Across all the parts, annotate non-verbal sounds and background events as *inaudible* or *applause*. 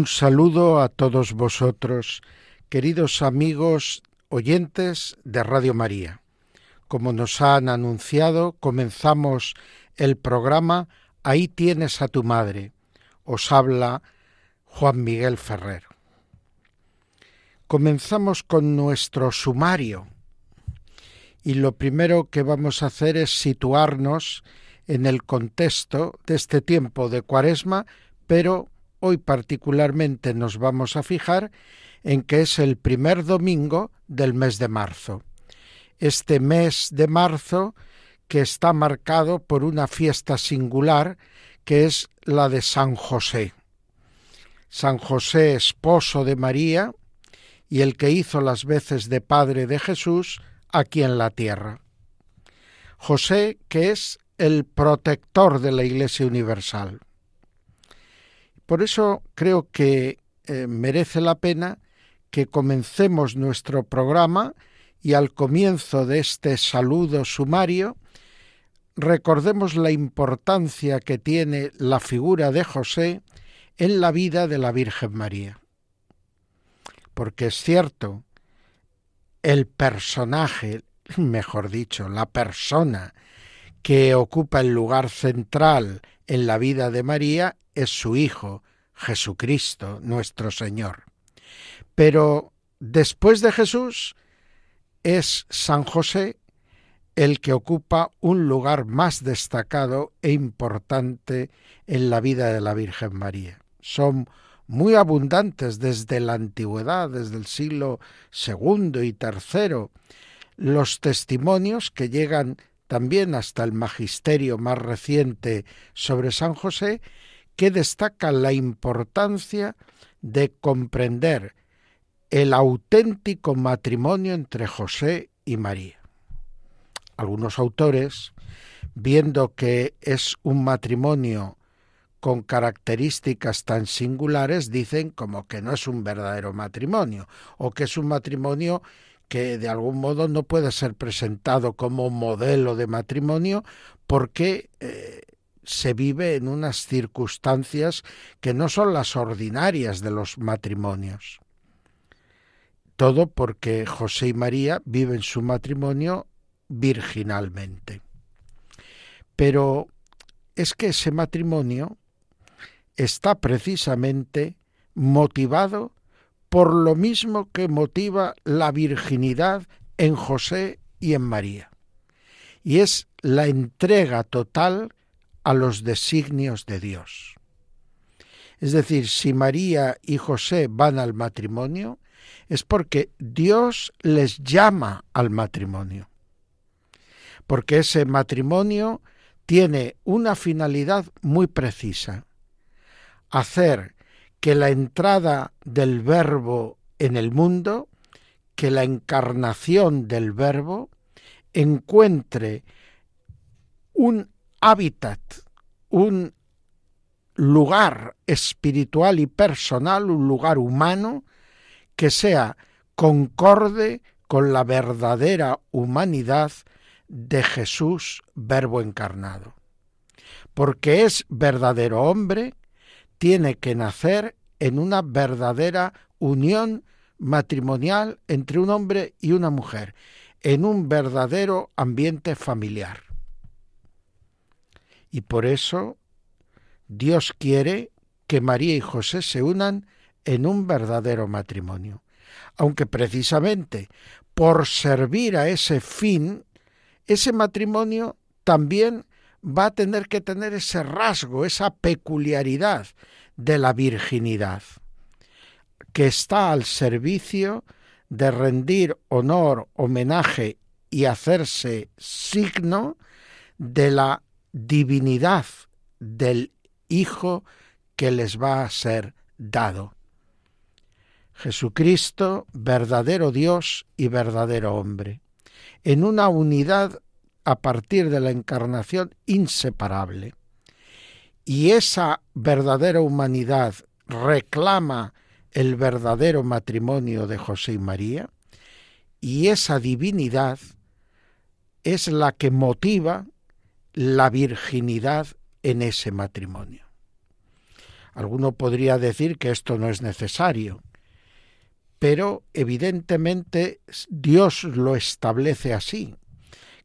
Un saludo a todos vosotros, queridos amigos oyentes de Radio María. Como nos han anunciado, comenzamos el programa Ahí tienes a tu madre. Os habla Juan Miguel Ferrer. Comenzamos con nuestro sumario y lo primero que vamos a hacer es situarnos en el contexto de este tiempo de Cuaresma, pero hoy particularmente nos vamos a fijar en que es el primer domingo del mes de marzo. Este mes de marzo que está marcado por una fiesta singular que es la de San José. San José, esposo de María, y el que hizo las veces de Padre de Jesús aquí en la tierra. José, que es el protector de la Iglesia Universal. Por eso creo que eh, merece la pena que comencemos nuestro programa y al comienzo de este saludo sumario recordemos la importancia que tiene la figura de José en la vida de la Virgen María. Porque es cierto, el personaje, mejor dicho, la persona que ocupa el lugar central en la vida de María es su Hijo, Jesucristo, nuestro Señor. Pero después de Jesús es San José el que ocupa un lugar más destacado e importante en la vida de la Virgen María. Son muy abundantes desde la antigüedad, desde el siglo II y III, los testimonios que llegan también hasta el magisterio más reciente sobre San José, que destacan la importancia de comprender el auténtico matrimonio entre José y María. Algunos autores, viendo que es un matrimonio con características tan singulares, dicen como que no es un verdadero matrimonio, o que es un matrimonio que de algún modo no puede ser presentado como modelo de matrimonio porque eh, se vive en unas circunstancias que no son las ordinarias de los matrimonios. Todo porque José y María viven su matrimonio virginalmente. Pero es que ese matrimonio está precisamente motivado por lo mismo que motiva la virginidad en José y en María. Y es la entrega total a los designios de Dios. Es decir, si María y José van al matrimonio, es porque Dios les llama al matrimonio porque ese matrimonio tiene una finalidad muy precisa, hacer que la entrada del verbo en el mundo, que la encarnación del verbo, encuentre un hábitat, un lugar espiritual y personal, un lugar humano, que sea concorde con la verdadera humanidad de Jesús, verbo encarnado. Porque es verdadero hombre, tiene que nacer en una verdadera unión matrimonial entre un hombre y una mujer, en un verdadero ambiente familiar. Y por eso Dios quiere que María y José se unan en un verdadero matrimonio, aunque precisamente por servir a ese fin ese matrimonio también va a tener que tener ese rasgo, esa peculiaridad de la virginidad, que está al servicio de rendir honor, homenaje y hacerse signo de la divinidad del Hijo que les va a ser dado. Jesucristo, verdadero Dios y verdadero hombre, en una unidad a partir de la encarnación inseparable. Y esa verdadera humanidad reclama el verdadero matrimonio de José y María, y esa divinidad es la que motiva la virginidad en ese matrimonio. Alguno podría decir que esto no es necesario, pero evidentemente Dios lo establece así.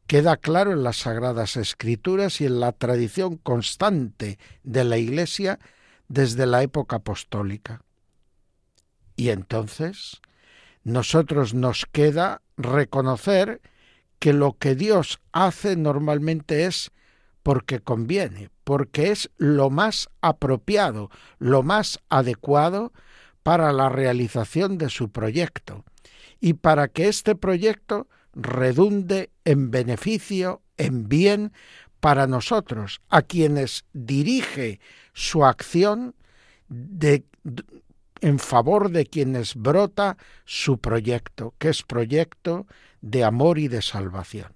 Queda claro en las Sagradas Escrituras y en la tradición constante de la Iglesia desde la época apostólica. Y entonces, nosotros nos queda reconocer que lo que Dios hace normalmente es porque conviene, porque es lo más apropiado, lo más adecuado para la realización de su proyecto y para que este proyecto redunde en beneficio, en bien para nosotros, a quienes dirige su acción de, en favor de quienes brota su proyecto, que es proyecto de amor y de salvación.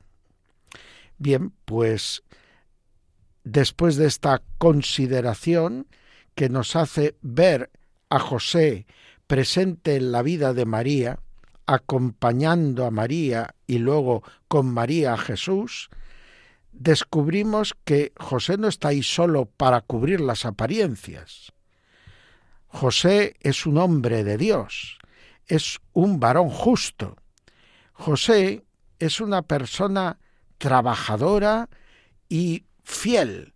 Bien, pues después de esta consideración que nos hace ver a José presente en la vida de María, acompañando a María y luego con María a Jesús, descubrimos que José no está ahí solo para cubrir las apariencias. José es un hombre de Dios, es un varón justo. José es una persona trabajadora y fiel,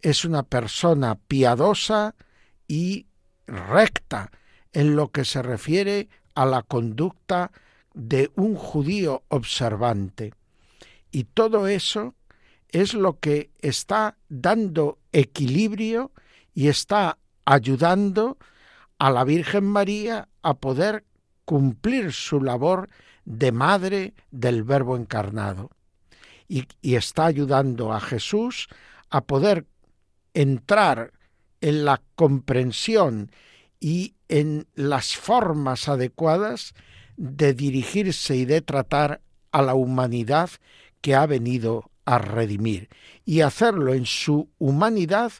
es una persona piadosa y recta en lo que se refiere a la conducta de un judío observante. Y todo eso es lo que está dando equilibrio y está ayudando a la Virgen María a poder cumplir su labor de madre del Verbo encarnado. Y, está ayudando a Jesús a poder entrar en la comprensión y en las formas adecuadas de dirigirse y de tratar a la humanidad que ha venido a redimir y hacerlo en su humanidad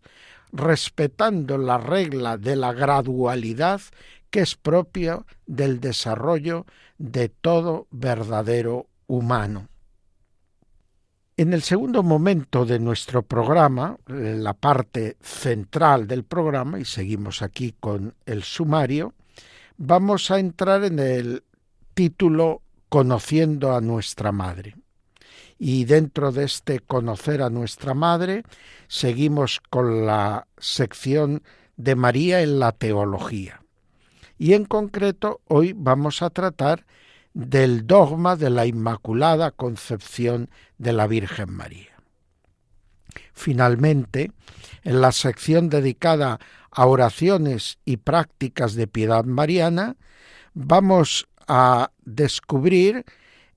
respetando la regla de la gradualidad que es propia del desarrollo de todo verdadero humano. En el segundo momento de nuestro programa, la parte central del programa, y seguimos aquí con el sumario, vamos a entrar en el título Conociendo a nuestra Madre. Y dentro de este Conocer a nuestra Madre, seguimos con la sección de María en la teología. Y en concreto, hoy vamos a tratar del dogma de la Inmaculada Concepción de la Virgen María. Finalmente, en la sección dedicada a oraciones y prácticas de piedad mariana, vamos a descubrir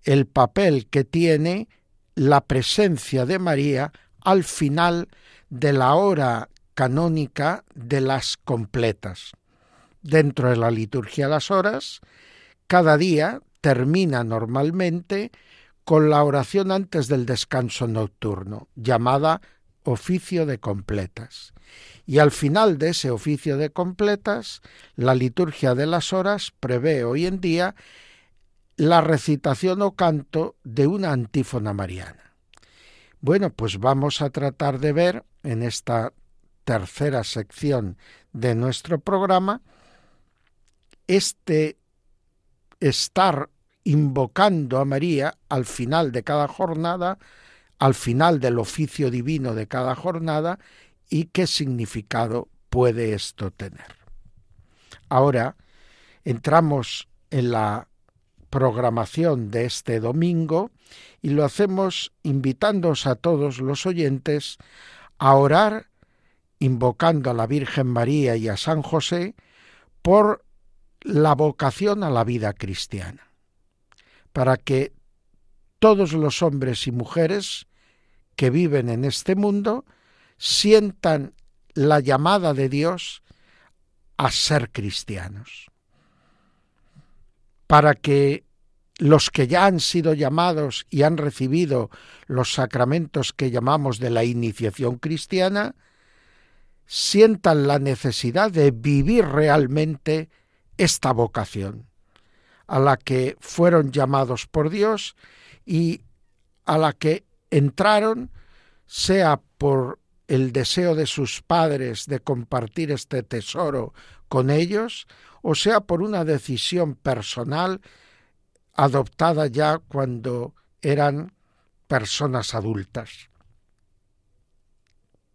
el papel que tiene la presencia de María al final de la hora canónica de las completas. Dentro de la liturgia de las horas, cada día termina normalmente con la oración antes del descanso nocturno, llamada oficio de completas. Y al final de ese oficio de completas, la liturgia de las horas prevé hoy en día la recitación o canto de una antífona mariana. Bueno, pues vamos a tratar de ver en esta tercera sección de nuestro programa este estar invocando a María al final de cada jornada, al final del oficio divino de cada jornada y qué significado puede esto tener. Ahora entramos en la programación de este domingo y lo hacemos invitándoos a todos los oyentes a orar invocando a la Virgen María y a San José por la vocación a la vida cristiana, para que todos los hombres y mujeres que viven en este mundo sientan la llamada de Dios a ser cristianos. Para que los que ya han sido llamados y han recibido los sacramentos que llamamos de la iniciación cristiana, sientan la necesidad de vivir realmente esta vocación a la que fueron llamados por Dios y a la que entraron, sea por el deseo de sus padres de compartir este tesoro con ellos, o sea por una decisión personal adoptada ya cuando eran personas adultas.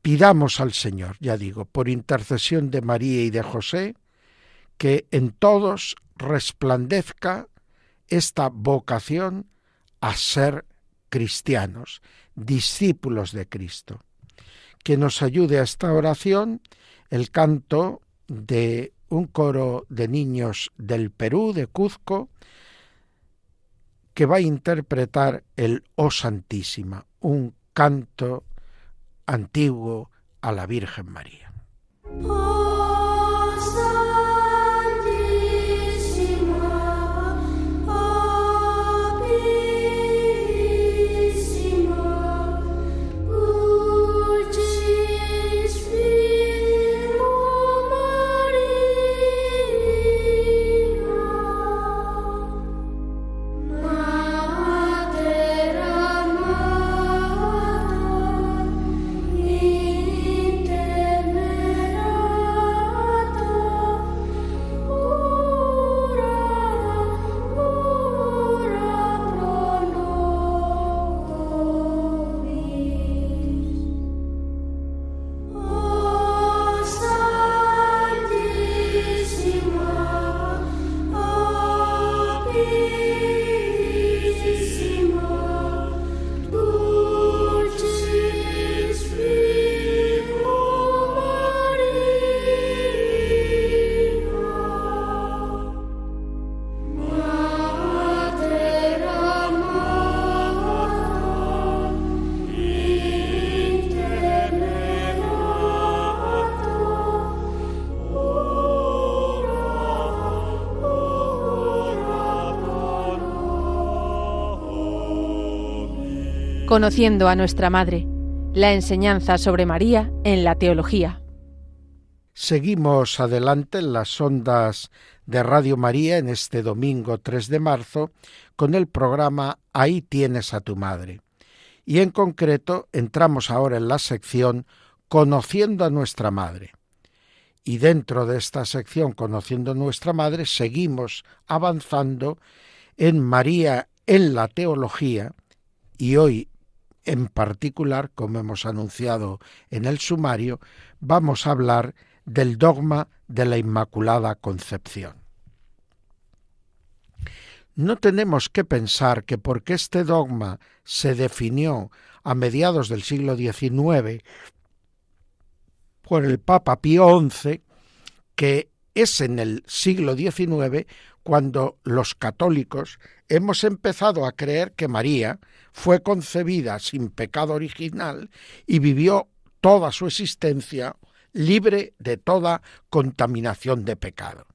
Pidamos al Señor, ya digo, por intercesión de María y de José, que en todos resplandezca esta vocación a ser cristianos, discípulos de Cristo. Que nos ayude a esta oración el canto de un coro de niños del Perú, de Cuzco, que va a interpretar el Oh Santísima, un canto antiguo a la Virgen María. Conociendo a nuestra Madre, la enseñanza sobre María en la teología. Seguimos adelante en las ondas de Radio María en este domingo 3 de marzo con el programa Ahí tienes a tu madre. Y en concreto entramos ahora en la sección Conociendo a nuestra madre. Y dentro de esta sección Conociendo a nuestra madre seguimos avanzando en María en la teología y hoy en particular, como hemos anunciado en el sumario, vamos a hablar del dogma de la Inmaculada Concepción. No tenemos que pensar que porque este dogma se definió a mediados del siglo XIX por el Papa Pío XI, que es en el siglo XIX cuando los católicos hemos empezado a creer que María fue concebida sin pecado original y vivió toda su existencia libre de toda contaminación de pecado.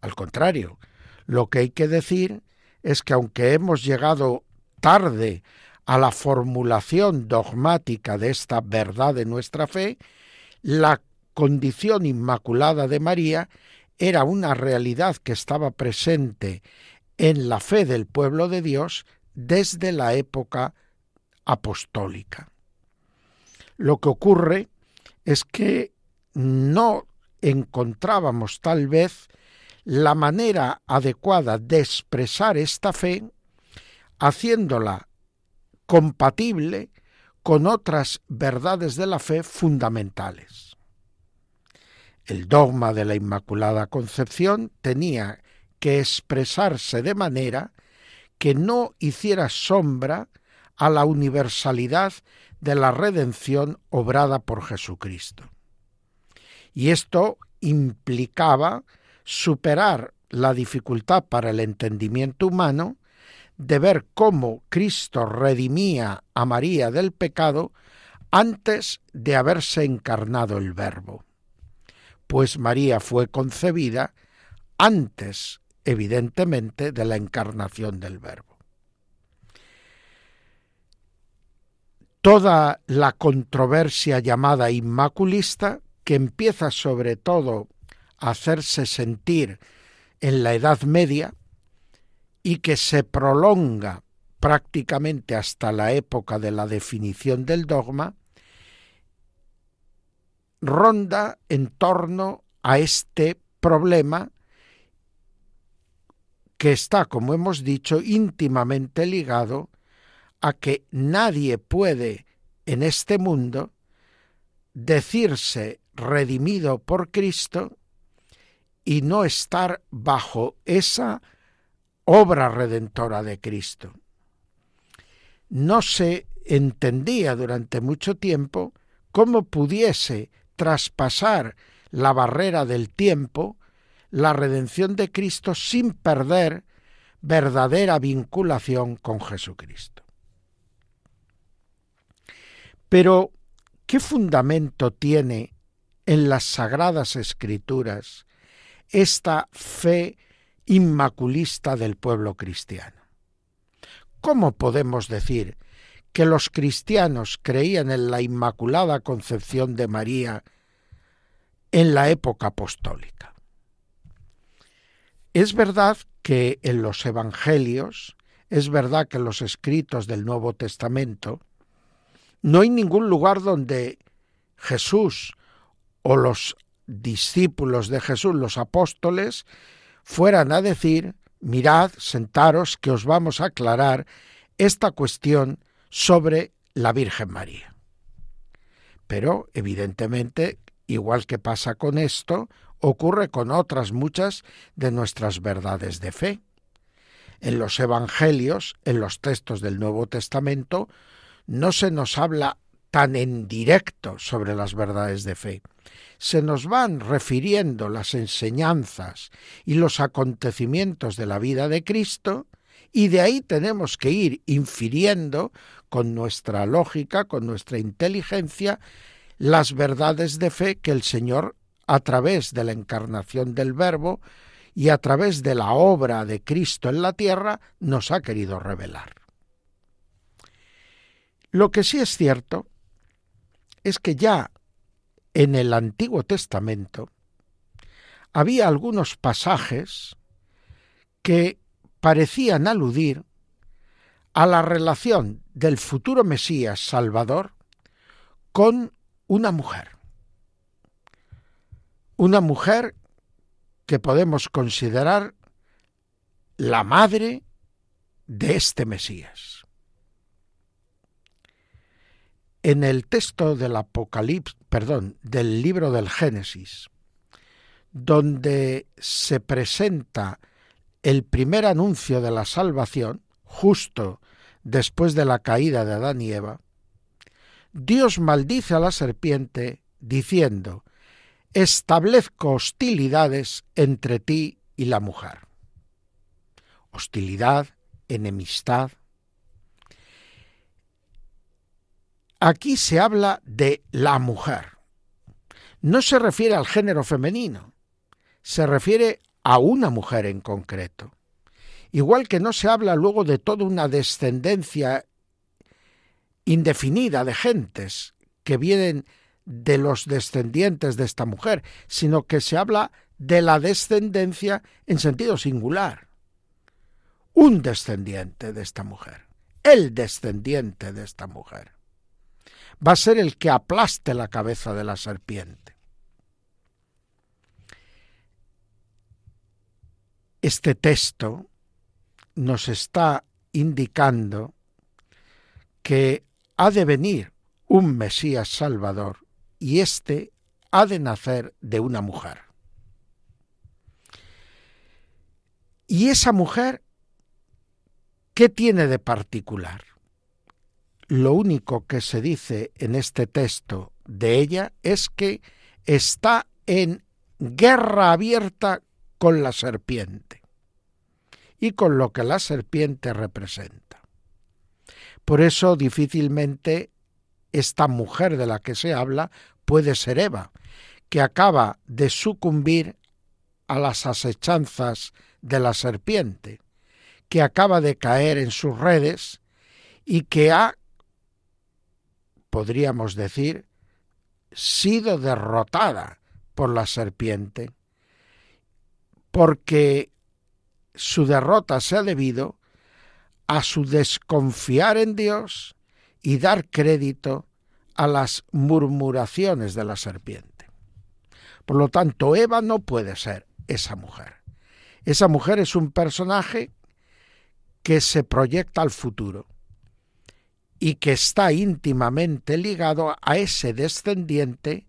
Al contrario, lo que hay que decir es que aunque hemos llegado tarde a la formulación dogmática de esta verdad de nuestra fe, la condición inmaculada de María era una realidad que estaba presente en la fe del pueblo de Dios desde la época apostólica. Lo que ocurre es que no encontrábamos tal vez la manera adecuada de expresar esta fe haciéndola compatible con otras verdades de la fe fundamentales. El dogma de la Inmaculada Concepción tenía que expresarse de manera que no hiciera sombra a la universalidad de la redención obrada por Jesucristo. Y esto implicaba superar la dificultad para el entendimiento humano de ver cómo Cristo redimía a María del pecado antes de haberse encarnado el Verbo, pues María fue concebida antes, evidentemente, de la encarnación del Verbo. Toda la controversia llamada inmaculista, que empieza sobre todo a hacerse sentir en la Edad Media y que se prolonga prácticamente hasta la época de la definición del dogma, ronda en torno a este problema que está, como hemos dicho, íntimamente ligado a que nadie puede en este mundo decirse redimido por Cristo y no estar bajo esa obra redentora de Cristo. No se entendía durante mucho tiempo cómo pudiese traspasar la barrera del tiempo la redención de Cristo sin perder verdadera vinculación con Jesucristo. Pero, ¿qué fundamento tiene en las sagradas escrituras esta fe inmaculista del pueblo cristiano? ¿Cómo podemos decir que los cristianos creían en la Inmaculada Concepción de María en la época apostólica? Es verdad que en los Evangelios, es verdad que en los escritos del Nuevo Testamento, no hay ningún lugar donde Jesús o los discípulos de Jesús, los apóstoles, fueran a decir, mirad, sentaros, que os vamos a aclarar esta cuestión sobre la Virgen María. Pero, evidentemente, igual que pasa con esto, ocurre con otras muchas de nuestras verdades de fe. En los Evangelios, en los textos del Nuevo Testamento, no se nos habla tan en directo sobre las verdades de fe. Se nos van refiriendo las enseñanzas y los acontecimientos de la vida de Cristo y de ahí tenemos que ir infiriendo con nuestra lógica, con nuestra inteligencia, las verdades de fe que el Señor a través de la encarnación del Verbo y a través de la obra de Cristo en la tierra, nos ha querido revelar. Lo que sí es cierto es que ya en el Antiguo Testamento había algunos pasajes que parecían aludir a la relación del futuro Mesías Salvador con una mujer una mujer que podemos considerar la madre de este Mesías. En el texto del Apocalipsis, del libro del Génesis, donde se presenta el primer anuncio de la salvación, justo después de la caída de Adán y Eva, Dios maldice a la serpiente diciendo, establezco hostilidades entre ti y la mujer. Hostilidad, enemistad. Aquí se habla de la mujer. No se refiere al género femenino, se refiere a una mujer en concreto. Igual que no se habla luego de toda una descendencia indefinida de gentes que vienen de los descendientes de esta mujer, sino que se habla de la descendencia en sentido singular. Un descendiente de esta mujer, el descendiente de esta mujer, va a ser el que aplaste la cabeza de la serpiente. Este texto nos está indicando que ha de venir un Mesías Salvador y éste ha de nacer de una mujer. ¿Y esa mujer qué tiene de particular? Lo único que se dice en este texto de ella es que está en guerra abierta con la serpiente y con lo que la serpiente representa. Por eso difícilmente esta mujer de la que se habla puede ser Eva, que acaba de sucumbir a las asechanzas de la serpiente, que acaba de caer en sus redes y que ha, podríamos decir, sido derrotada por la serpiente, porque su derrota se ha debido a su desconfiar en Dios y dar crédito a las murmuraciones de la serpiente. Por lo tanto, Eva no puede ser esa mujer. Esa mujer es un personaje que se proyecta al futuro y que está íntimamente ligado a ese descendiente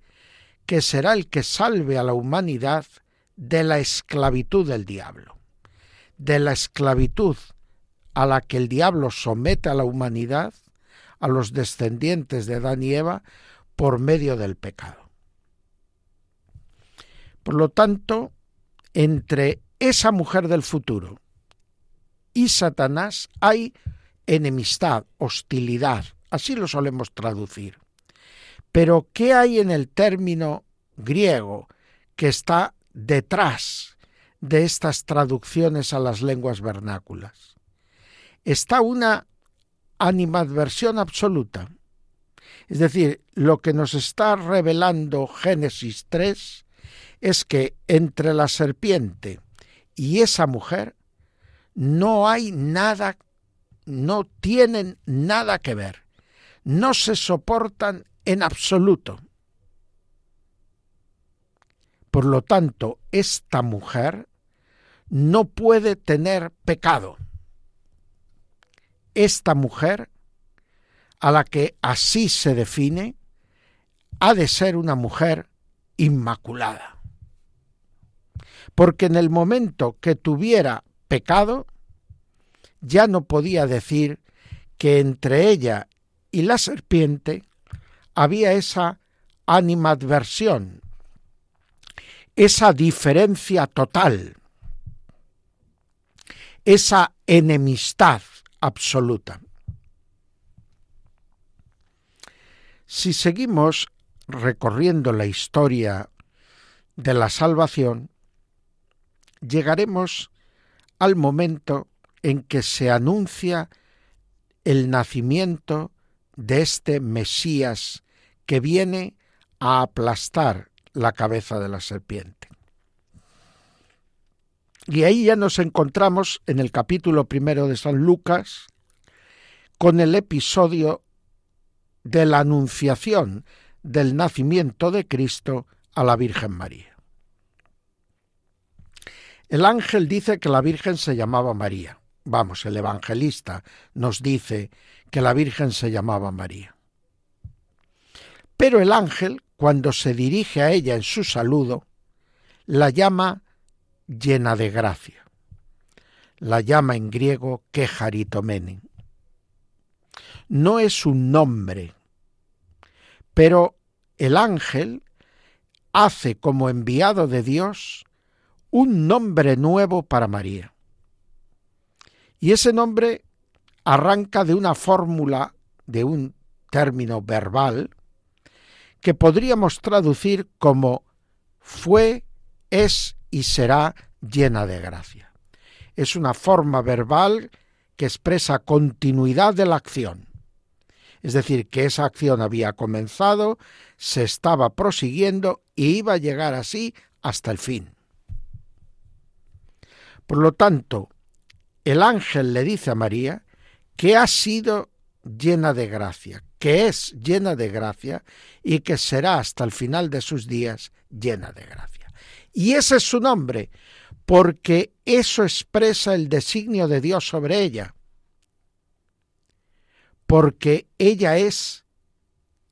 que será el que salve a la humanidad de la esclavitud del diablo, de la esclavitud a la que el diablo somete a la humanidad, a los descendientes de Adán y Eva, por medio del pecado. Por lo tanto, entre esa mujer del futuro y Satanás hay enemistad, hostilidad, así lo solemos traducir. Pero ¿qué hay en el término griego que está detrás de estas traducciones a las lenguas vernáculas? Está una animadversión absoluta. Es decir, lo que nos está revelando Génesis 3 es que entre la serpiente y esa mujer no hay nada, no tienen nada que ver, no se soportan en absoluto. Por lo tanto, esta mujer no puede tener pecado. Esta mujer, a la que así se define, ha de ser una mujer inmaculada. Porque en el momento que tuviera pecado, ya no podía decir que entre ella y la serpiente había esa animadversión, esa diferencia total, esa enemistad absoluta. Si seguimos recorriendo la historia de la salvación, llegaremos al momento en que se anuncia el nacimiento de este Mesías que viene a aplastar la cabeza de la serpiente. Y ahí ya nos encontramos en el capítulo primero de San Lucas con el episodio de la anunciación del nacimiento de Cristo a la Virgen María. El ángel dice que la Virgen se llamaba María. Vamos, el evangelista nos dice que la Virgen se llamaba María. Pero el ángel, cuando se dirige a ella en su saludo, la llama llena de gracia. La llama en griego quejaritomenen. No es un nombre, pero el ángel hace como enviado de Dios un nombre nuevo para María. Y ese nombre arranca de una fórmula, de un término verbal, que podríamos traducir como fue, es y será llena de gracia. Es una forma verbal que expresa continuidad de la acción. Es decir, que esa acción había comenzado, se estaba prosiguiendo y iba a llegar así hasta el fin. Por lo tanto, el ángel le dice a María que ha sido llena de gracia, que es llena de gracia y que será hasta el final de sus días llena de gracia. Y ese es su nombre, porque eso expresa el designio de Dios sobre ella, porque ella es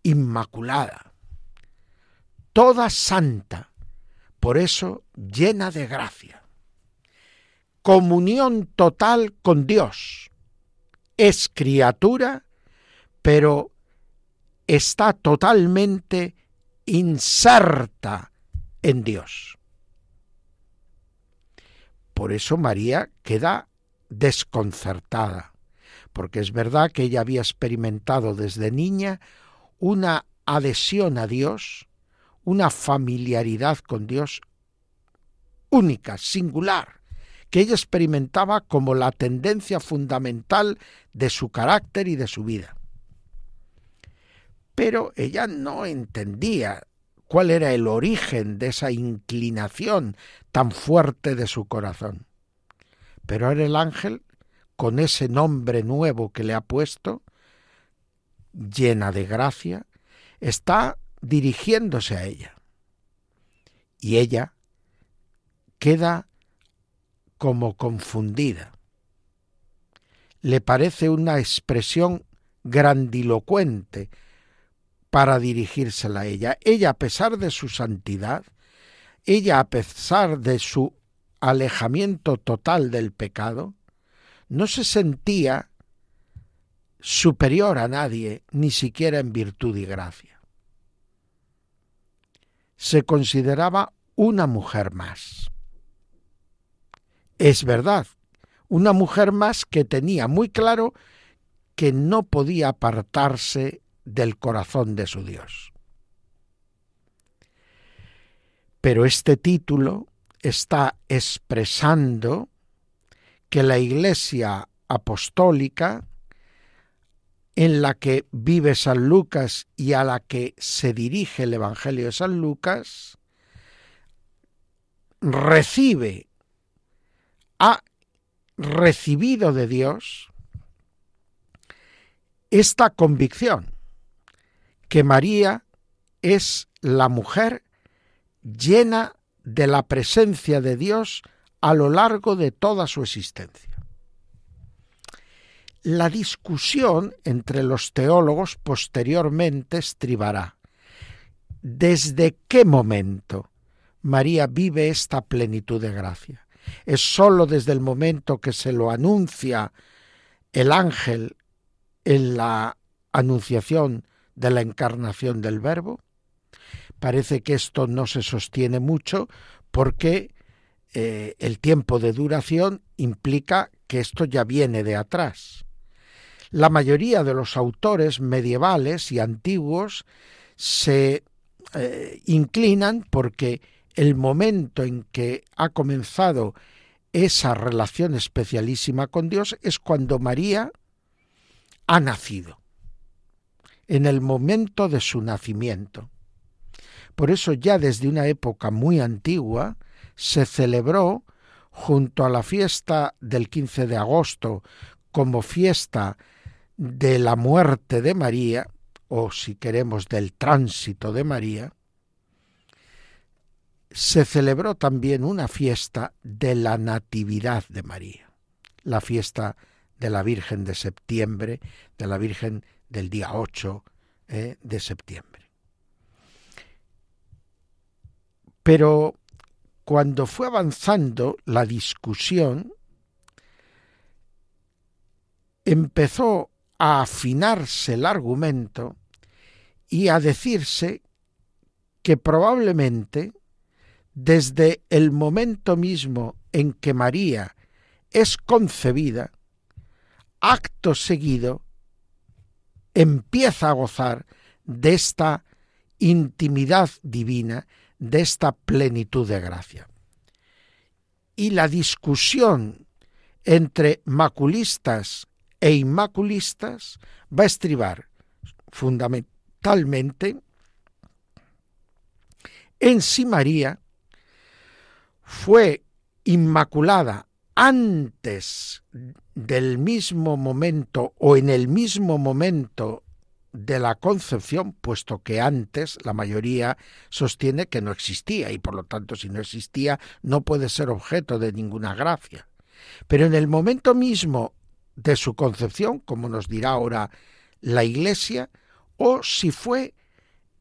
inmaculada, toda santa, por eso llena de gracia comunión total con Dios. Es criatura, pero está totalmente inserta en Dios. Por eso María queda desconcertada, porque es verdad que ella había experimentado desde niña una adhesión a Dios, una familiaridad con Dios única, singular, que ella experimentaba como la tendencia fundamental de su carácter y de su vida. Pero ella no entendía cuál era el origen de esa inclinación tan fuerte de su corazón. Pero ahora el ángel, con ese nombre nuevo que le ha puesto, llena de gracia, está dirigiéndose a ella. Y ella queda como confundida. Le parece una expresión grandilocuente para dirigírsela a ella. Ella, a pesar de su santidad, ella, a pesar de su alejamiento total del pecado, no se sentía superior a nadie, ni siquiera en virtud y gracia. Se consideraba una mujer más. Es verdad, una mujer más que tenía muy claro que no podía apartarse del corazón de su Dios. Pero este título está expresando que la Iglesia apostólica en la que vive San Lucas y a la que se dirige el Evangelio de San Lucas, recibe, ha recibido de Dios esta convicción que María es la mujer llena de la presencia de Dios a lo largo de toda su existencia. La discusión entre los teólogos posteriormente estribará. ¿Desde qué momento María vive esta plenitud de gracia? ¿Es sólo desde el momento que se lo anuncia el ángel en la anunciación de la encarnación del Verbo? Parece que esto no se sostiene mucho porque eh, el tiempo de duración implica que esto ya viene de atrás. La mayoría de los autores medievales y antiguos se eh, inclinan porque el momento en que ha comenzado esa relación especialísima con Dios es cuando María ha nacido, en el momento de su nacimiento. Por eso ya desde una época muy antigua se celebró junto a la fiesta del 15 de agosto como fiesta de la muerte de María, o si queremos del tránsito de María, se celebró también una fiesta de la Natividad de María, la fiesta de la Virgen de septiembre, de la Virgen del día 8 eh, de septiembre. Pero cuando fue avanzando la discusión, empezó a afinarse el argumento y a decirse que probablemente desde el momento mismo en que María es concebida, acto seguido empieza a gozar de esta intimidad divina, de esta plenitud de gracia. Y la discusión entre maculistas e inmaculistas va a estribar fundamentalmente en si María fue inmaculada antes del mismo momento o en el mismo momento de la concepción, puesto que antes la mayoría sostiene que no existía y por lo tanto si no existía no puede ser objeto de ninguna gracia. Pero en el momento mismo de su concepción, como nos dirá ahora la Iglesia, o si fue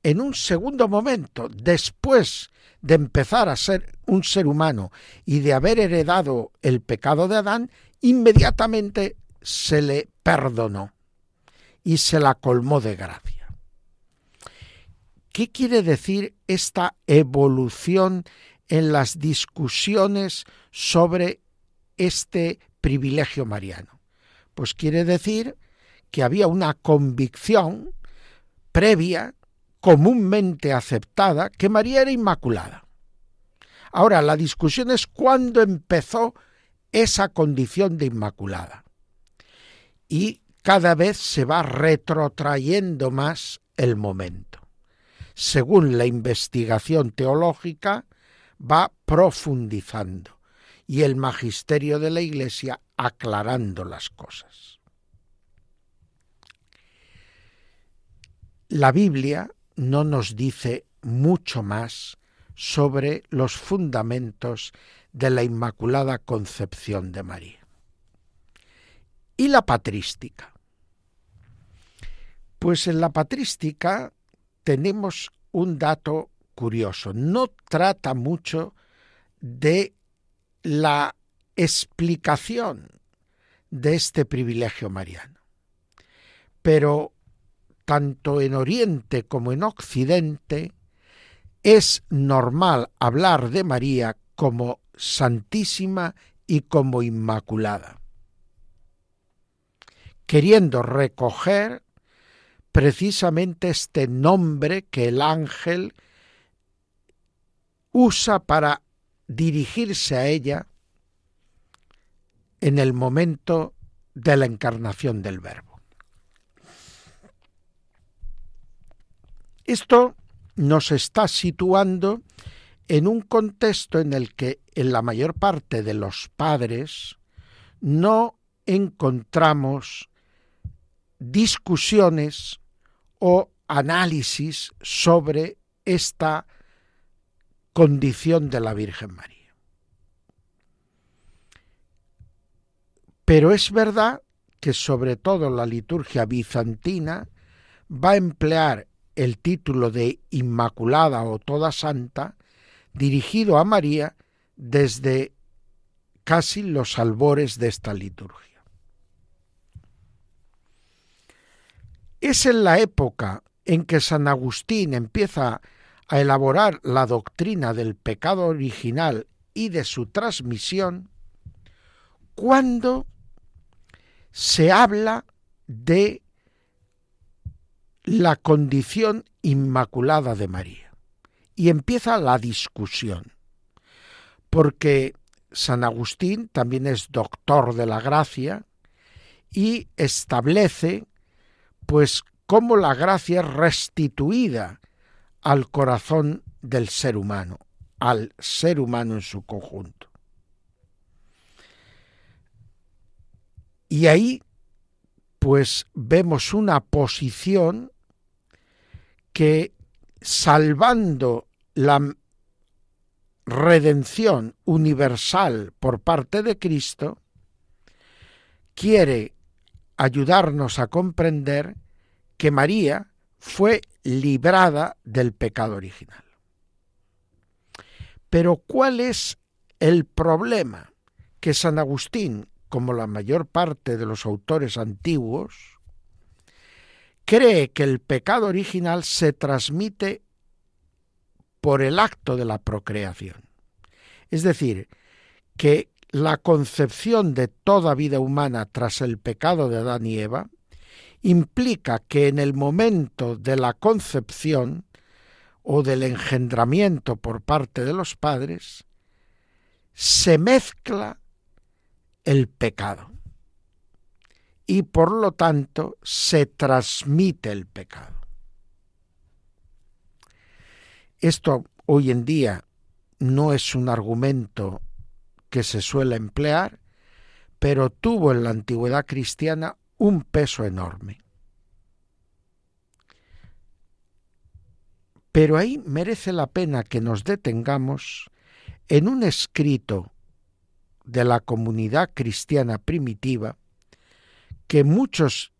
en un segundo momento, después de empezar a ser un ser humano y de haber heredado el pecado de Adán, inmediatamente se le perdonó y se la colmó de gracia. ¿Qué quiere decir esta evolución en las discusiones sobre este privilegio mariano? Pues quiere decir que había una convicción previa, comúnmente aceptada, que María era inmaculada. Ahora, la discusión es cuándo empezó esa condición de inmaculada. Y cada vez se va retrotrayendo más el momento. Según la investigación teológica, va profundizando y el magisterio de la Iglesia aclarando las cosas. La Biblia no nos dice mucho más sobre los fundamentos de la Inmaculada Concepción de María. ¿Y la patrística? Pues en la patrística tenemos un dato curioso. No trata mucho de la explicación de este privilegio mariano. Pero tanto en Oriente como en Occidente es normal hablar de María como santísima y como inmaculada, queriendo recoger precisamente este nombre que el ángel usa para dirigirse a ella en el momento de la encarnación del Verbo. Esto nos está situando en un contexto en el que en la mayor parte de los padres no encontramos discusiones o análisis sobre esta condición de la Virgen María. Pero es verdad que sobre todo la liturgia bizantina va a emplear el título de Inmaculada o Toda Santa dirigido a María desde casi los albores de esta liturgia. Es en la época en que San Agustín empieza a elaborar la doctrina del pecado original y de su transmisión, cuando se habla de la condición inmaculada de María. Y empieza la discusión, porque San Agustín también es doctor de la gracia y establece pues cómo la gracia es restituida al corazón del ser humano, al ser humano en su conjunto. Y ahí pues vemos una posición que salvando la redención universal por parte de Cristo, quiere ayudarnos a comprender que María fue librada del pecado original. Pero ¿cuál es el problema? Que San Agustín, como la mayor parte de los autores antiguos, cree que el pecado original se transmite por el acto de la procreación. Es decir, que la concepción de toda vida humana tras el pecado de Adán y Eva implica que en el momento de la concepción o del engendramiento por parte de los padres, se mezcla el pecado y por lo tanto se transmite el pecado. Esto hoy en día no es un argumento que se suele emplear, pero tuvo en la antigüedad cristiana un peso enorme. Pero ahí merece la pena que nos detengamos en un escrito de la comunidad cristiana primitiva que muchos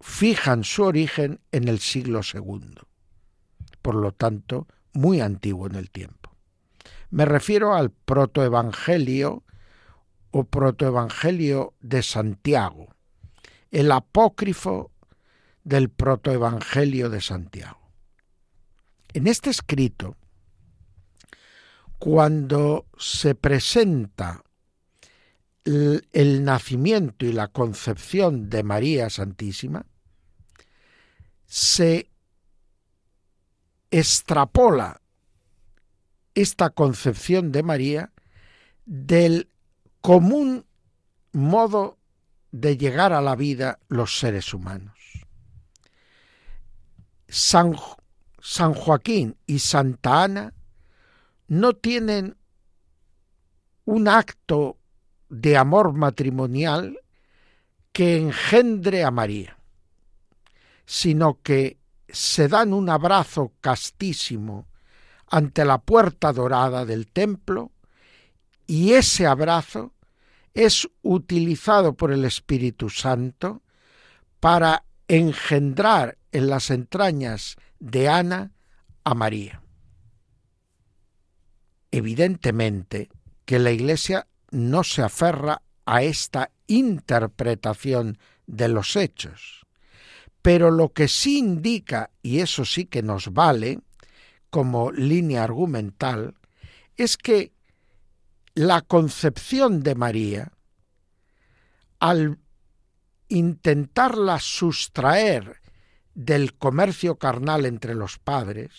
fijan su origen en el siglo II, por lo tanto, muy antiguo en el tiempo. Me refiero al protoevangelio o protoevangelio de Santiago, el apócrifo del protoevangelio de Santiago. En este escrito, cuando se presenta el, el, nacimiento y la concepción de María Santísima, se extrapola esta concepción de María del común modo de llegar a la vida los seres humanos. San, San Joaquín y Santa Ana no tienen un acto de amor matrimonial que engendre a María, sino que se dan un abrazo castísimo ante la puerta dorada del templo y ese abrazo es utilizado por el Espíritu Santo para engendrar en las entrañas de Ana a María. Evidentemente que la Iglesia no se aferra a esta interpretación de los hechos, pero lo que sí indica, y eso sí que nos vale como línea argumental, es que la concepción de María, al intentarla sustraer del comercio carnal entre los padres,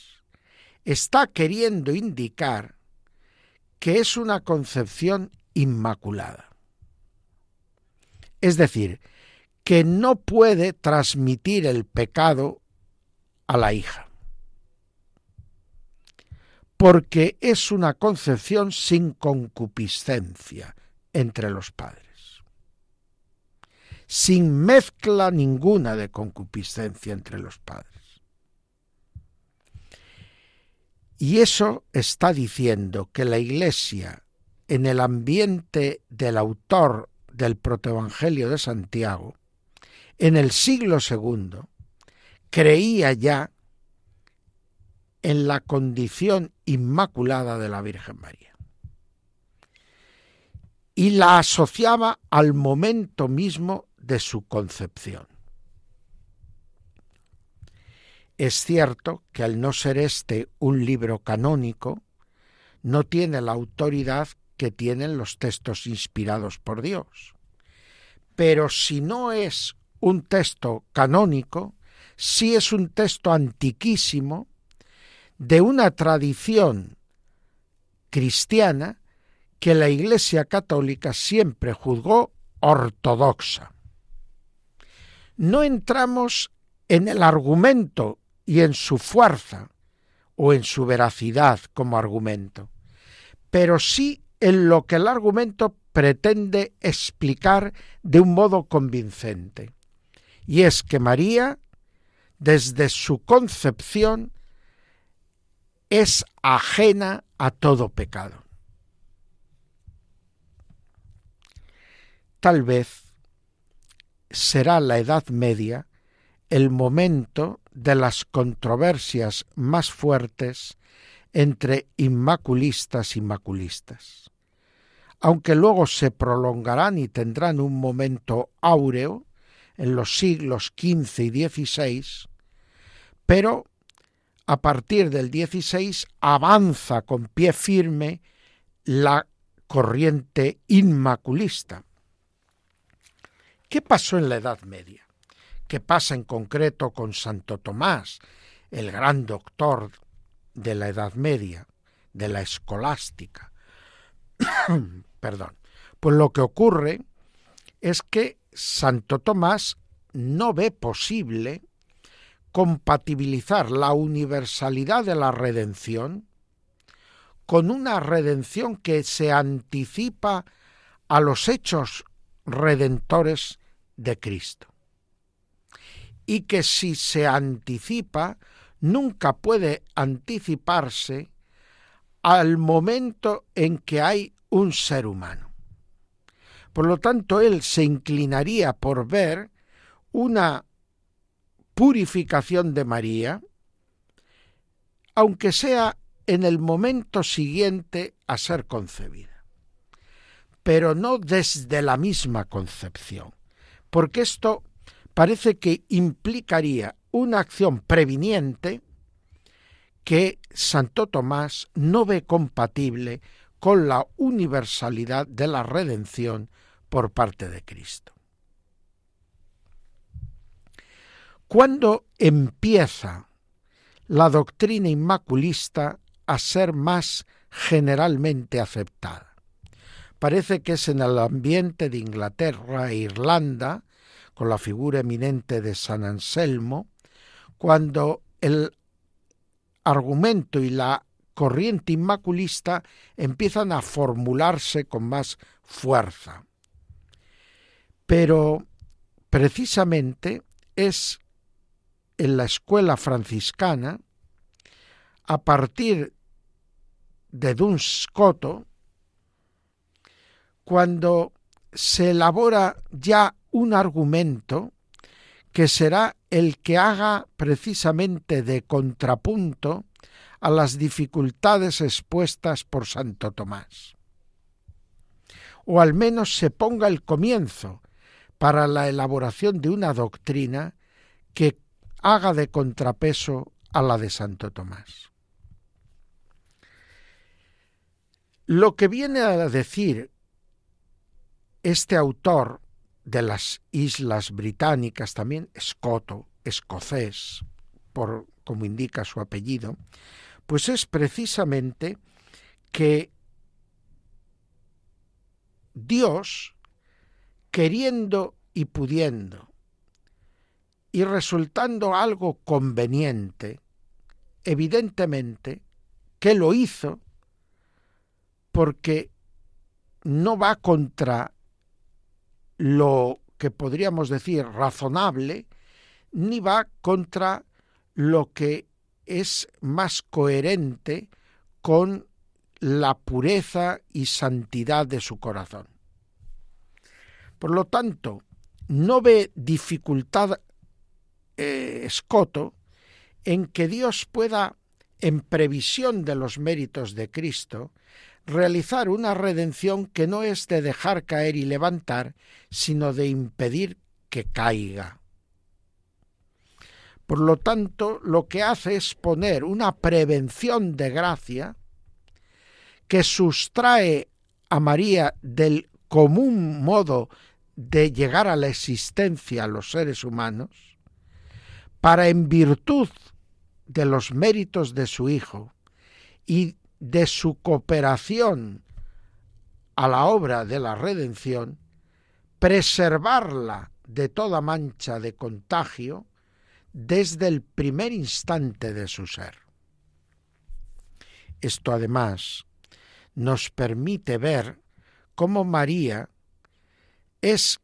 está queriendo indicar que es una concepción inmaculada. Es decir, que no puede transmitir el pecado a la hija, porque es una concepción sin concupiscencia entre los padres, sin mezcla ninguna de concupiscencia entre los padres. Y eso está diciendo que la Iglesia, en el ambiente del autor del protoevangelio de Santiago, en el siglo II, creía ya en la condición inmaculada de la Virgen María. Y la asociaba al momento mismo de su concepción. Es cierto que al no ser este un libro canónico, no tiene la autoridad que tienen los textos inspirados por Dios. Pero si no es un texto canónico, sí es un texto antiquísimo de una tradición cristiana que la Iglesia Católica siempre juzgó ortodoxa. No entramos en el argumento y en su fuerza o en su veracidad como argumento, pero sí en lo que el argumento pretende explicar de un modo convincente, y es que María, desde su concepción, es ajena a todo pecado. Tal vez será la Edad Media el momento de las controversias más fuertes entre inmaculistas y maculistas. Aunque luego se prolongarán y tendrán un momento áureo en los siglos XV y XVI, pero a partir del XVI avanza con pie firme la corriente inmaculista. ¿Qué pasó en la Edad Media? ¿Qué pasa en concreto con Santo Tomás, el gran doctor de la Edad Media, de la escolástica? *coughs* Perdón. Pues lo que ocurre es que Santo Tomás no ve posible compatibilizar la universalidad de la redención con una redención que se anticipa a los hechos redentores de Cristo y que si se anticipa, nunca puede anticiparse al momento en que hay un ser humano. Por lo tanto, él se inclinaría por ver una purificación de María, aunque sea en el momento siguiente a ser concebida, pero no desde la misma concepción, porque esto parece que implicaría una acción previniente que Santo Tomás no ve compatible con la universalidad de la redención por parte de Cristo. ¿Cuándo empieza la doctrina inmaculista a ser más generalmente aceptada. Parece que es en el ambiente de Inglaterra e Irlanda, con la figura eminente de San Anselmo, cuando el argumento y la corriente inmaculista empiezan a formularse con más fuerza. Pero precisamente es en la escuela franciscana, a partir de Duns Scoto, cuando se elabora ya un argumento que será el que haga precisamente de contrapunto a las dificultades expuestas por Santo Tomás. O al menos se ponga el comienzo para la elaboración de una doctrina que haga de contrapeso a la de Santo Tomás. Lo que viene a decir este autor de las islas británicas, también escoto, escocés, por como indica su apellido, pues es precisamente que Dios, queriendo y pudiendo, y resultando algo conveniente, evidentemente que lo hizo porque no va contra lo que podríamos decir razonable, ni va contra lo que es más coherente con la pureza y santidad de su corazón. Por lo tanto, no ve dificultad eh, escoto en que Dios pueda, en previsión de los méritos de Cristo, realizar una redención que no es de dejar caer y levantar, sino de impedir que caiga. Por lo tanto, lo que hace es poner una prevención de gracia que sustrae a María del común modo de llegar a la existencia a los seres humanos, para en virtud de los méritos de su Hijo y de su cooperación a la obra de la redención, preservarla de toda mancha de contagio desde el primer instante de su ser. Esto además nos permite ver cómo María es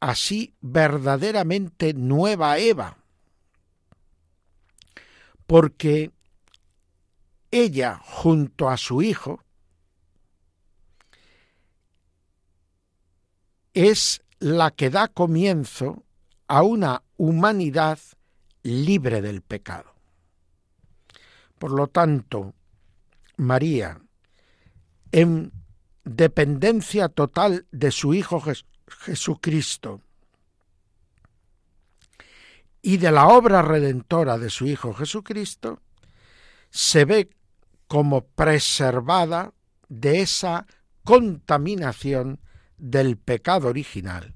así verdaderamente nueva Eva, porque ella junto a su hijo es la que da comienzo a una humanidad libre del pecado. Por lo tanto, María, en dependencia total de su Hijo Jesucristo, y de la obra redentora de su Hijo Jesucristo, se ve como preservada de esa contaminación del pecado original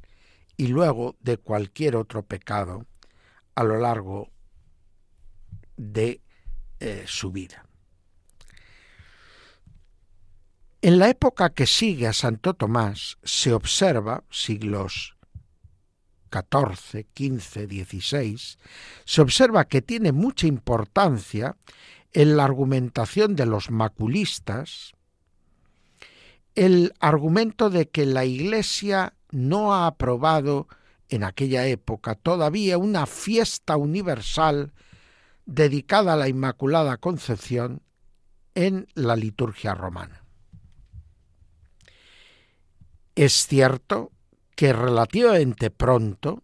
y luego de cualquier otro pecado a lo largo de eh, su vida. En la época que sigue a Santo Tomás se observa, siglos 14, 15, 16, se observa que tiene mucha importancia en la argumentación de los maculistas el argumento de que la Iglesia no ha aprobado en aquella época todavía una fiesta universal dedicada a la Inmaculada Concepción en la liturgia romana. Es cierto que relativamente pronto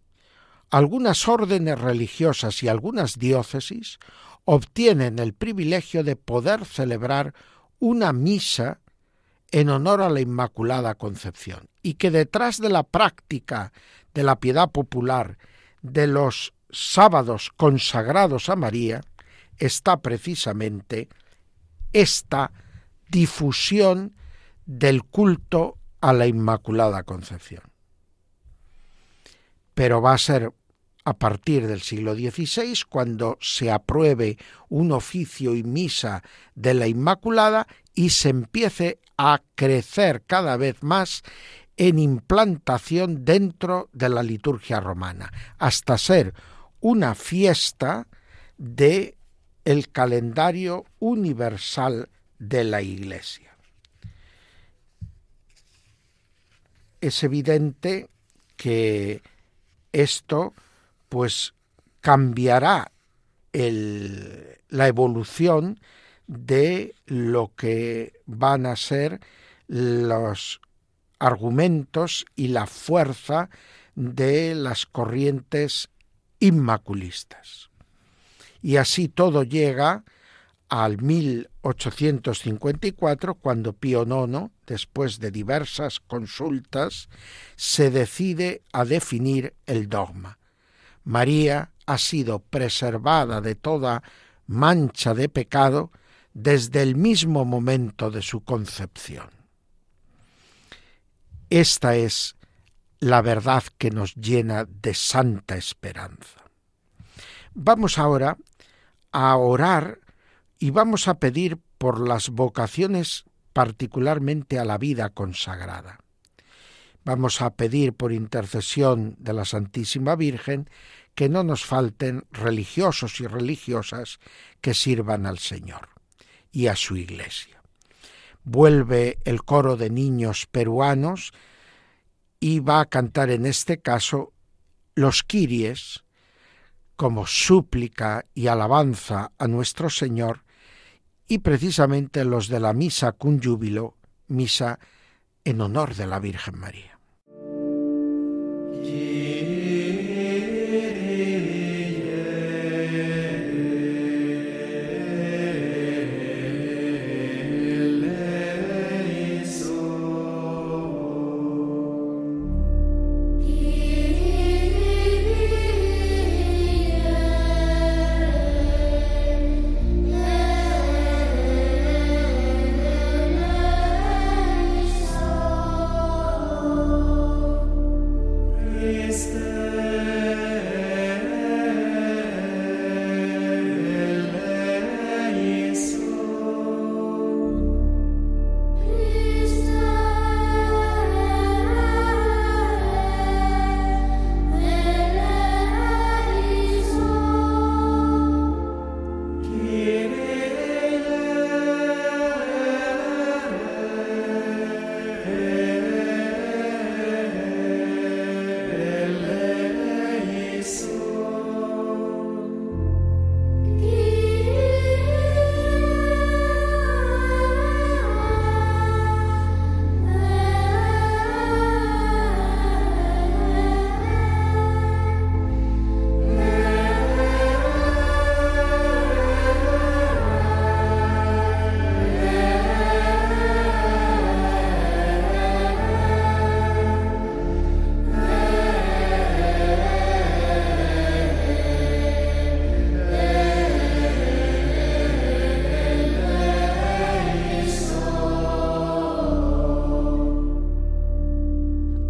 algunas órdenes religiosas y algunas diócesis obtienen el privilegio de poder celebrar una misa en honor a la Inmaculada Concepción y que detrás de la práctica de la piedad popular de los sábados consagrados a María está precisamente esta difusión del culto a la Inmaculada Concepción pero va a ser a partir del siglo XVI, cuando se apruebe un oficio y misa de la Inmaculada y se empiece a crecer cada vez más en implantación dentro de la liturgia romana, hasta ser una fiesta de el calendario universal de la Iglesia. Es evidente que esto pues cambiará la evolución de lo que van a ser los argumentos y la fuerza de las corrientes inmaculistas. Y así todo llega al 1854, cuando Pío IX, después de diversas consultas, se decide a definir el dogma. María ha sido preservada de toda mancha de pecado desde el mismo momento de su concepción. Esta es la verdad que nos llena de santa esperanza. Vamos ahora a orar y vamos a pedir por las vocaciones particularmente a la vida consagrada. Vamos a pedir por intercesión de la Santísima Virgen que no nos falten religiosos y religiosas que sirvan al Señor y a su Iglesia. Vuelve el coro de niños peruanos y va a cantar en este caso los kiries como súplica y alabanza a nuestro Señor y precisamente los de la misa con júbilo, misa en honor de la Virgen María.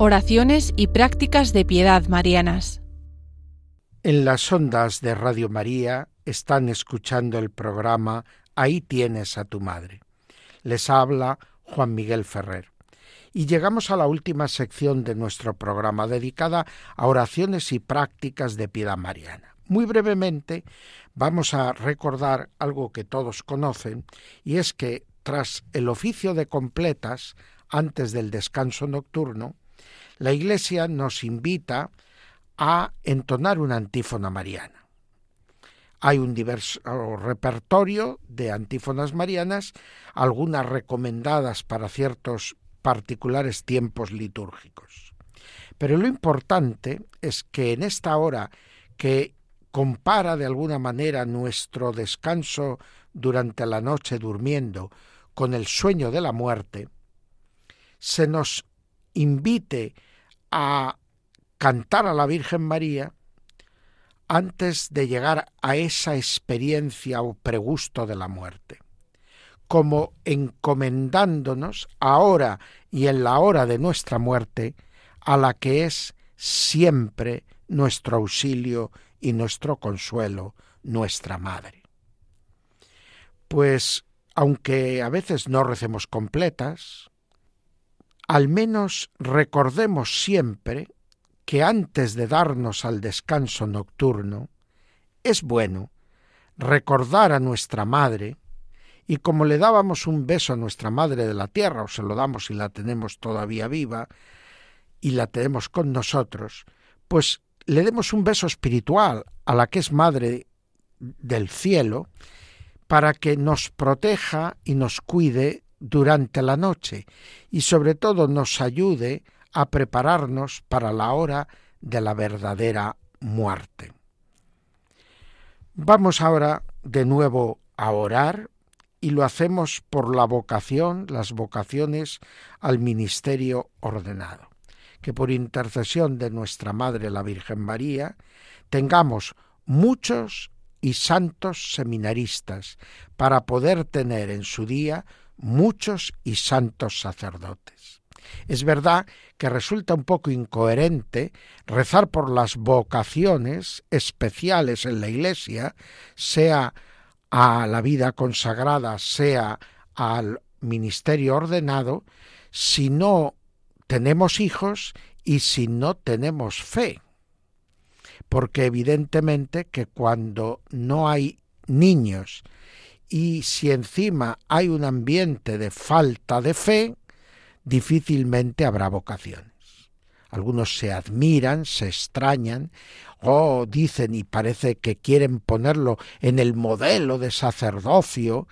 Oraciones y prácticas de piedad marianas. En las ondas de Radio María están escuchando el programa Ahí tienes a tu madre. Les habla Juan Miguel Ferrer. Y llegamos a la última sección de nuestro programa dedicada a oraciones y prácticas de piedad mariana. Muy brevemente vamos a recordar algo que todos conocen y es que tras el oficio de completas, antes del descanso nocturno, la Iglesia nos invita a entonar una antífona mariana. Hay un diverso repertorio de antífonas marianas, algunas recomendadas para ciertos particulares tiempos litúrgicos. Pero lo importante es que en esta hora que compara de alguna manera nuestro descanso durante la noche durmiendo con el sueño de la muerte, se nos invite a cantar a la Virgen María antes de llegar a esa experiencia o pregusto de la muerte, como encomendándonos ahora y en la hora de nuestra muerte a la que es siempre nuestro auxilio y nuestro consuelo, nuestra Madre. Pues, aunque a veces no recemos completas, al menos recordemos siempre que antes de darnos al descanso nocturno, es bueno recordar a nuestra Madre, y como le dábamos un beso a nuestra Madre de la Tierra, o se lo damos si la tenemos todavía viva, y la tenemos con nosotros, pues le demos un beso espiritual a la que es Madre del cielo, para que nos proteja y nos cuide durante la noche, y sobre todo nos ayude a prepararnos para la hora de la verdadera muerte. Vamos ahora de nuevo a orar y lo hacemos por la vocación, las vocaciones al ministerio ordenado. Que por intercesión de nuestra Madre la Virgen María tengamos muchos y santos seminaristas para poder tener en su día muchos y santos sacerdotes. Es verdad que resulta un poco incoherente rezar por las vocaciones especiales en la Iglesia, sea a la vida consagrada, sea al ministerio ordenado, si no tenemos hijos y si no tenemos fe. Porque evidentemente que cuando no hay niños y si encima hay un ambiente de falta de fe, difícilmente habrá vocaciones. Algunos se admiran, se extrañan, o dicen y parece que quieren ponerlo en el modelo de sacerdocio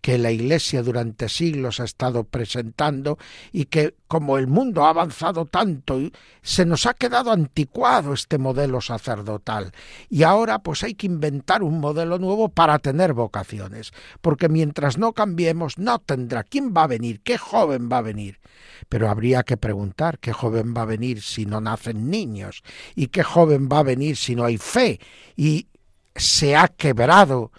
que la Iglesia durante siglos ha estado presentando y que como el mundo ha avanzado tanto se nos ha quedado anticuado este modelo sacerdotal. Y ahora pues hay que inventar un modelo nuevo para tener vocaciones porque mientras no cambiemos no tendrá. Quién va a venir qué joven va a venir pero habría que preguntar qué joven va a venir si no nacen niños y qué joven va a venir si no hay fe y se ha quebrado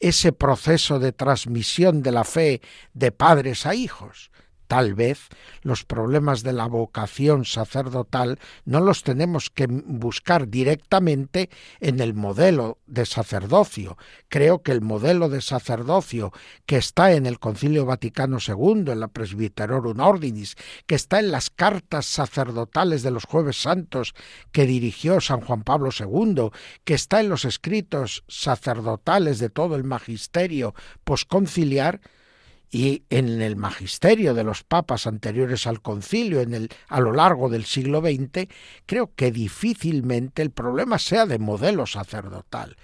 ese proceso de transmisión de la fe de padres a hijos. Tal vez los problemas de la vocación sacerdotal no los tenemos que buscar directamente en el modelo de sacerdocio. Creo que el modelo de sacerdocio que está en el Concilio Vaticano II, en la Presbyterorum Ordinis, que está en las cartas sacerdotales de los Jueves Santos que dirigió San Juan Pablo II, que está en los escritos sacerdotales de todo el magisterio posconciliar, y en el magisterio de los papas anteriores al concilio en el, a lo largo del siglo XX, creo que difícilmente el problema sea de modelo sacerdotal.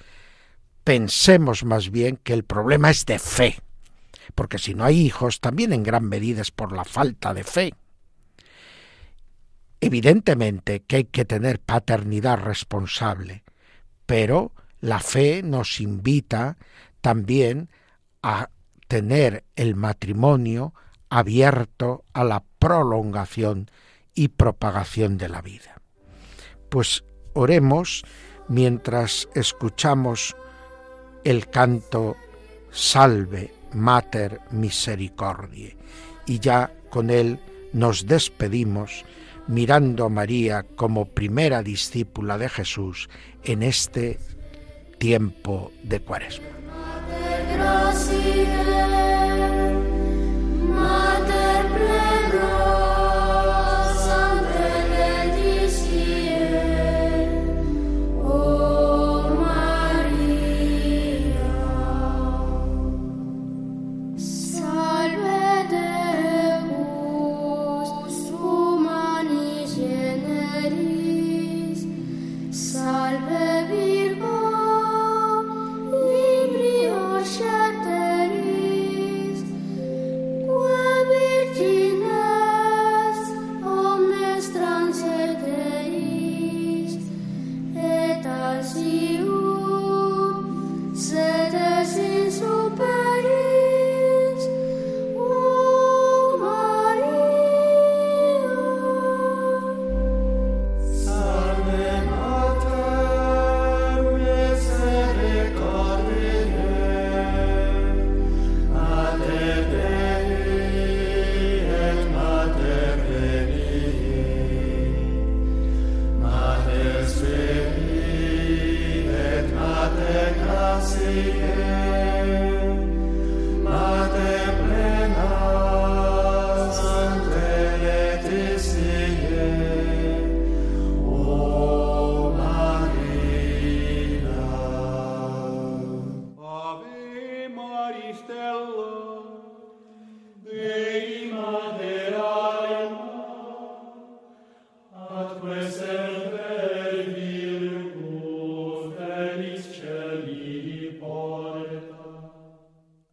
Pensemos más bien que el problema es de fe, porque si no hay hijos, también en gran medida es por la falta de fe. Evidentemente que hay que tener paternidad responsable, pero la fe nos invita también a tener el matrimonio abierto a la prolongación y propagación de la vida. Pues oremos mientras escuchamos el canto Salve Mater Misericordiae y ya con él nos despedimos mirando a María como primera discípula de Jesús en este tiempo de Cuaresma.